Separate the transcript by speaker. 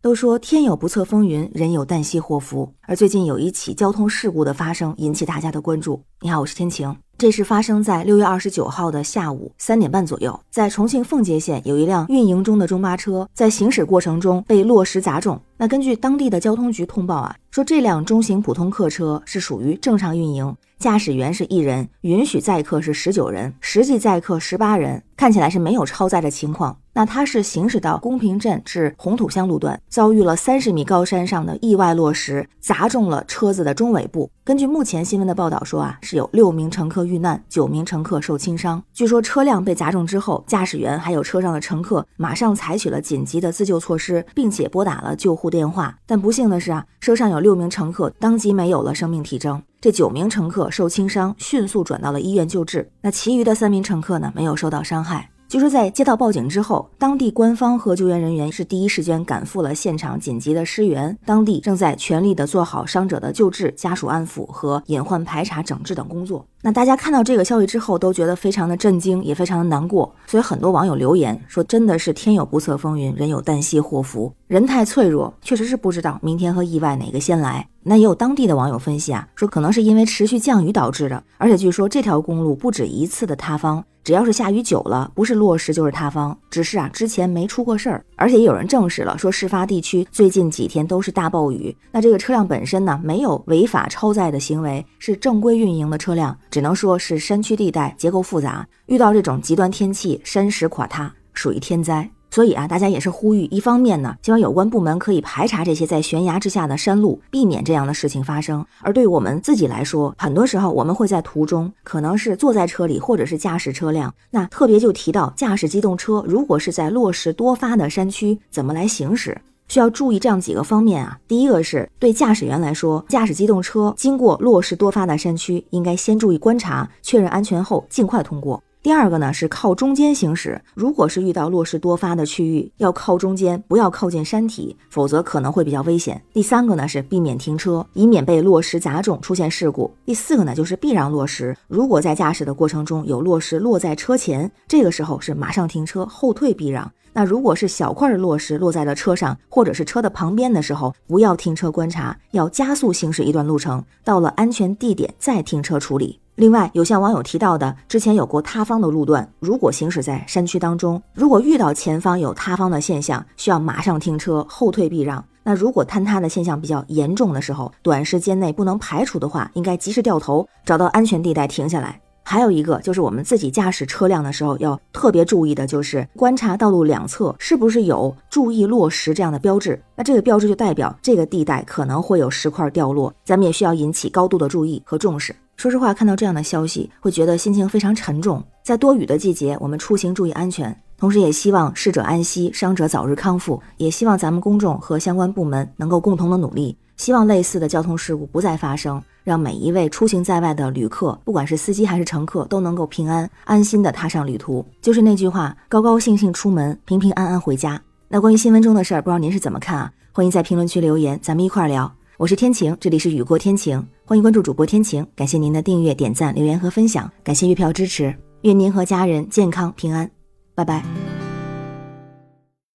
Speaker 1: 都说天有不测风云，人有旦夕祸福。而最近有一起交通事故的发生，引起大家的关注。你好，我是天晴。这是发生在六月二十九号的下午三点半左右，在重庆奉节县有一辆运营中的中巴车在行驶过程中被落石砸中。那根据当地的交通局通报啊，说这辆中型普通客车是属于正常运营，驾驶员是一人，允许载客是十九人，实际载客十八人，看起来是没有超载的情况。那他是行驶到公平镇至红土乡路段，遭遇了三十米高山上的意外落石，砸中了车子的中尾部。根据目前新闻的报道说啊，是有六名乘客遇难，九名乘客受轻伤。据说车辆被砸中之后，驾驶员还有车上的乘客马上采取了紧急的自救措施，并且拨打了救护电话。但不幸的是啊，车上有六名乘客当即没有了生命体征，这九名乘客受轻伤，迅速转到了医院救治。那其余的三名乘客呢，没有受到伤害。据说在接到报警之后，当地官方和救援人员是第一时间赶赴了现场，紧急的施援。当地正在全力的做好伤者的救治、家属安抚和隐患排查整治等工作。那大家看到这个消息之后，都觉得非常的震惊，也非常的难过。所以很多网友留言说：“真的是天有不测风云，人有旦夕祸福。人太脆弱，确实是不知道明天和意外哪个先来。”那也有当地的网友分析啊，说可能是因为持续降雨导致的。而且据说这条公路不止一次的塌方。只要是下雨久了，不是落石就是塌方，只是啊之前没出过事儿，而且也有人证实了，说事发地区最近几天都是大暴雨。那这个车辆本身呢，没有违法超载的行为，是正规运营的车辆，只能说是山区地带结构复杂，遇到这种极端天气，山石垮塌属于天灾。所以啊，大家也是呼吁，一方面呢，希望有关部门可以排查这些在悬崖之下的山路，避免这样的事情发生。而对于我们自己来说，很多时候我们会在途中，可能是坐在车里，或者是驾驶车辆。那特别就提到驾驶机动车，如果是在落石多发的山区，怎么来行驶？需要注意这样几个方面啊。第一个是对驾驶员来说，驾驶机动车经过落石多发的山区，应该先注意观察，确认安全后，尽快通过。第二个呢是靠中间行驶，如果是遇到落石多发的区域，要靠中间，不要靠近山体，否则可能会比较危险。第三个呢是避免停车，以免被落石砸中出现事故。第四个呢就是避让落石，如果在驾驶的过程中有落石落在车前，这个时候是马上停车后退避让。那如果是小块的落石落在了车上或者是车的旁边的时候，不要停车观察，要加速行驶一段路程，到了安全地点再停车处理。另外，有像网友提到的，之前有过塌方的路段，如果行驶在山区当中，如果遇到前方有塌方的现象，需要马上停车后退避让。那如果坍塌的现象比较严重的时候，短时间内不能排除的话，应该及时掉头，找到安全地带停下来。还有一个就是我们自己驾驶车辆的时候要特别注意的，就是观察道路两侧是不是有“注意落石”这样的标志。那这个标志就代表这个地带可能会有石块掉落，咱们也需要引起高度的注意和重视。说实话，看到这样的消息，会觉得心情非常沉重。在多雨的季节，我们出行注意安全，同时也希望逝者安息，伤者早日康复。也希望咱们公众和相关部门能够共同的努力，希望类似的交通事故不再发生，让每一位出行在外的旅客，不管是司机还是乘客，都能够平安安心的踏上旅途。就是那句话，高高兴兴出门，平平安安回家。那关于新闻中的事儿，不知道您是怎么看啊？欢迎在评论区留言，咱们一块儿聊。我是天晴，这里是雨过天晴，欢迎关注主播天晴，感谢您的订阅、点赞、留言和分享，感谢月票支持，愿您和家人健康平安，拜拜。